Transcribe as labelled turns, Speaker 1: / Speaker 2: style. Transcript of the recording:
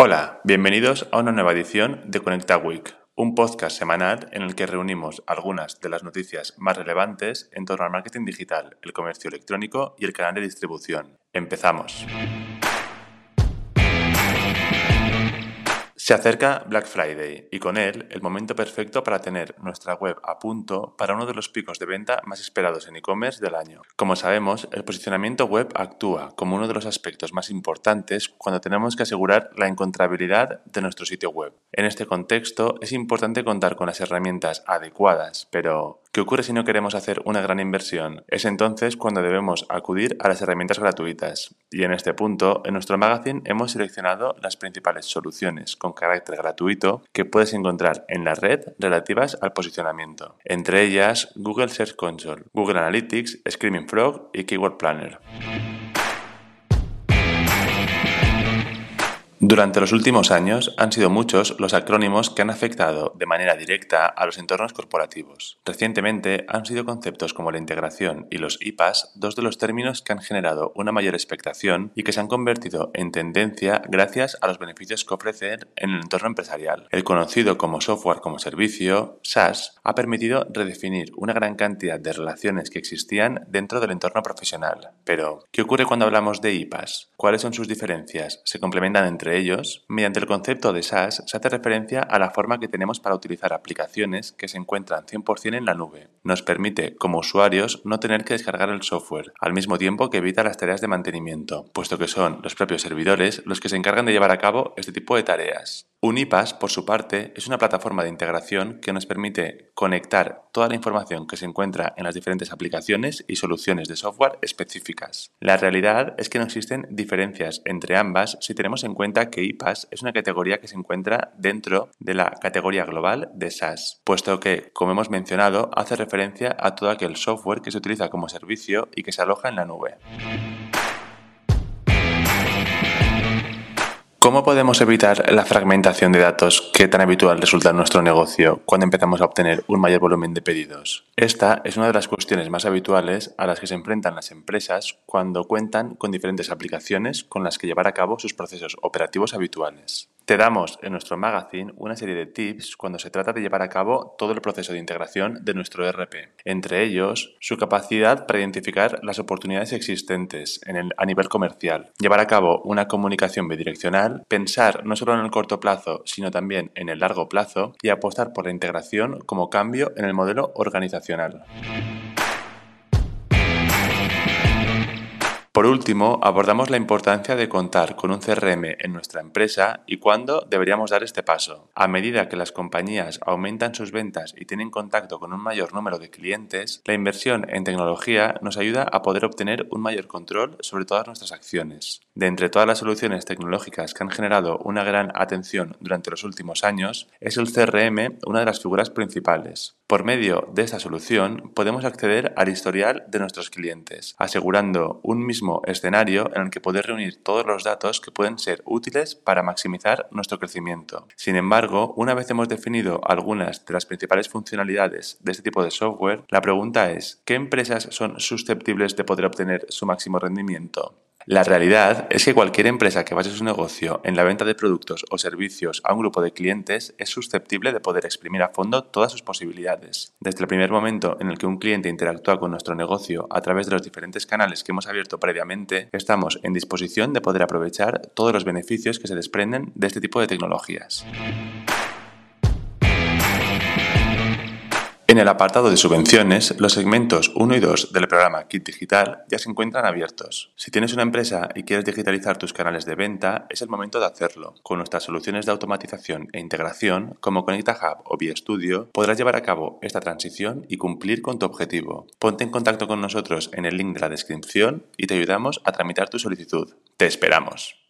Speaker 1: Hola, bienvenidos a una nueva edición de Conecta Week, un podcast semanal en el que reunimos algunas de las noticias más relevantes en torno al marketing digital, el comercio electrónico y el canal de distribución. Empezamos. Se acerca Black Friday y con él el momento perfecto para tener nuestra web a punto para uno de los picos de venta más esperados en e-commerce del año. Como sabemos, el posicionamiento web actúa como uno de los aspectos más importantes cuando tenemos que asegurar la encontrabilidad de nuestro sitio web. En este contexto es importante contar con las herramientas adecuadas, pero ¿Qué ocurre si no queremos hacer una gran inversión? Es entonces cuando debemos acudir a las herramientas gratuitas. Y en este punto, en nuestro magazine hemos seleccionado las principales soluciones con carácter gratuito que puedes encontrar en la red relativas al posicionamiento. Entre ellas, Google Search Console, Google Analytics, Screaming Frog y Keyword Planner. Durante los últimos años han sido muchos los acrónimos que han afectado de manera directa a los entornos corporativos. Recientemente han sido conceptos como la integración y los IPAs dos de los términos que han generado una mayor expectación y que se han convertido en tendencia gracias a los beneficios que ofrecen en el entorno empresarial. El conocido como software como servicio, SaaS, ha permitido redefinir una gran cantidad de relaciones que existían dentro del entorno profesional. Pero, ¿qué ocurre cuando hablamos de IPAs? ¿Cuáles son sus diferencias? ¿Se complementan entre ellos, mediante el concepto de SaaS se hace referencia a la forma que tenemos para utilizar aplicaciones que se encuentran 100% en la nube. Nos permite, como usuarios, no tener que descargar el software, al mismo tiempo que evita las tareas de mantenimiento, puesto que son los propios servidores los que se encargan de llevar a cabo este tipo de tareas. Unipas, por su parte, es una plataforma de integración que nos permite conectar toda la información que se encuentra en las diferentes aplicaciones y soluciones de software específicas. La realidad es que no existen diferencias entre ambas si tenemos en cuenta que IPAS es una categoría que se encuentra dentro de la categoría global de SaaS, puesto que, como hemos mencionado, hace referencia a todo aquel software que se utiliza como servicio y que se aloja en la nube. ¿Cómo podemos evitar la fragmentación de datos que tan habitual resulta en nuestro negocio cuando empezamos a obtener un mayor volumen de pedidos? Esta es una de las cuestiones más habituales a las que se enfrentan las empresas cuando cuentan con diferentes aplicaciones con las que llevar a cabo sus procesos operativos habituales. Te damos en nuestro magazine una serie de tips cuando se trata de llevar a cabo todo el proceso de integración de nuestro ERP. Entre ellos, su capacidad para identificar las oportunidades existentes en el, a nivel comercial, llevar a cabo una comunicación bidireccional, pensar no solo en el corto plazo, sino también en el largo plazo y apostar por la integración como cambio en el modelo organizacional. Por último, abordamos la importancia de contar con un CRM en nuestra empresa y cuándo deberíamos dar este paso. A medida que las compañías aumentan sus ventas y tienen contacto con un mayor número de clientes, la inversión en tecnología nos ayuda a poder obtener un mayor control sobre todas nuestras acciones. De entre todas las soluciones tecnológicas que han generado una gran atención durante los últimos años, es el CRM una de las figuras principales. Por medio de esta solución podemos acceder al historial de nuestros clientes, asegurando un mismo escenario en el que poder reunir todos los datos que pueden ser útiles para maximizar nuestro crecimiento. Sin embargo, una vez hemos definido algunas de las principales funcionalidades de este tipo de software, la pregunta es, ¿qué empresas son susceptibles de poder obtener su máximo rendimiento? La realidad es que cualquier empresa que base su negocio en la venta de productos o servicios a un grupo de clientes es susceptible de poder exprimir a fondo todas sus posibilidades. Desde el primer momento en el que un cliente interactúa con nuestro negocio a través de los diferentes canales que hemos abierto previamente, estamos en disposición de poder aprovechar todos los beneficios que se desprenden de este tipo de tecnologías. En el apartado de subvenciones, los segmentos 1 y 2 del programa Kit Digital ya se encuentran abiertos. Si tienes una empresa y quieres digitalizar tus canales de venta, es el momento de hacerlo. Con nuestras soluciones de automatización e integración, como Conecta Hub o Studio, podrás llevar a cabo esta transición y cumplir con tu objetivo. Ponte en contacto con nosotros en el link de la descripción y te ayudamos a tramitar tu solicitud. ¡Te esperamos!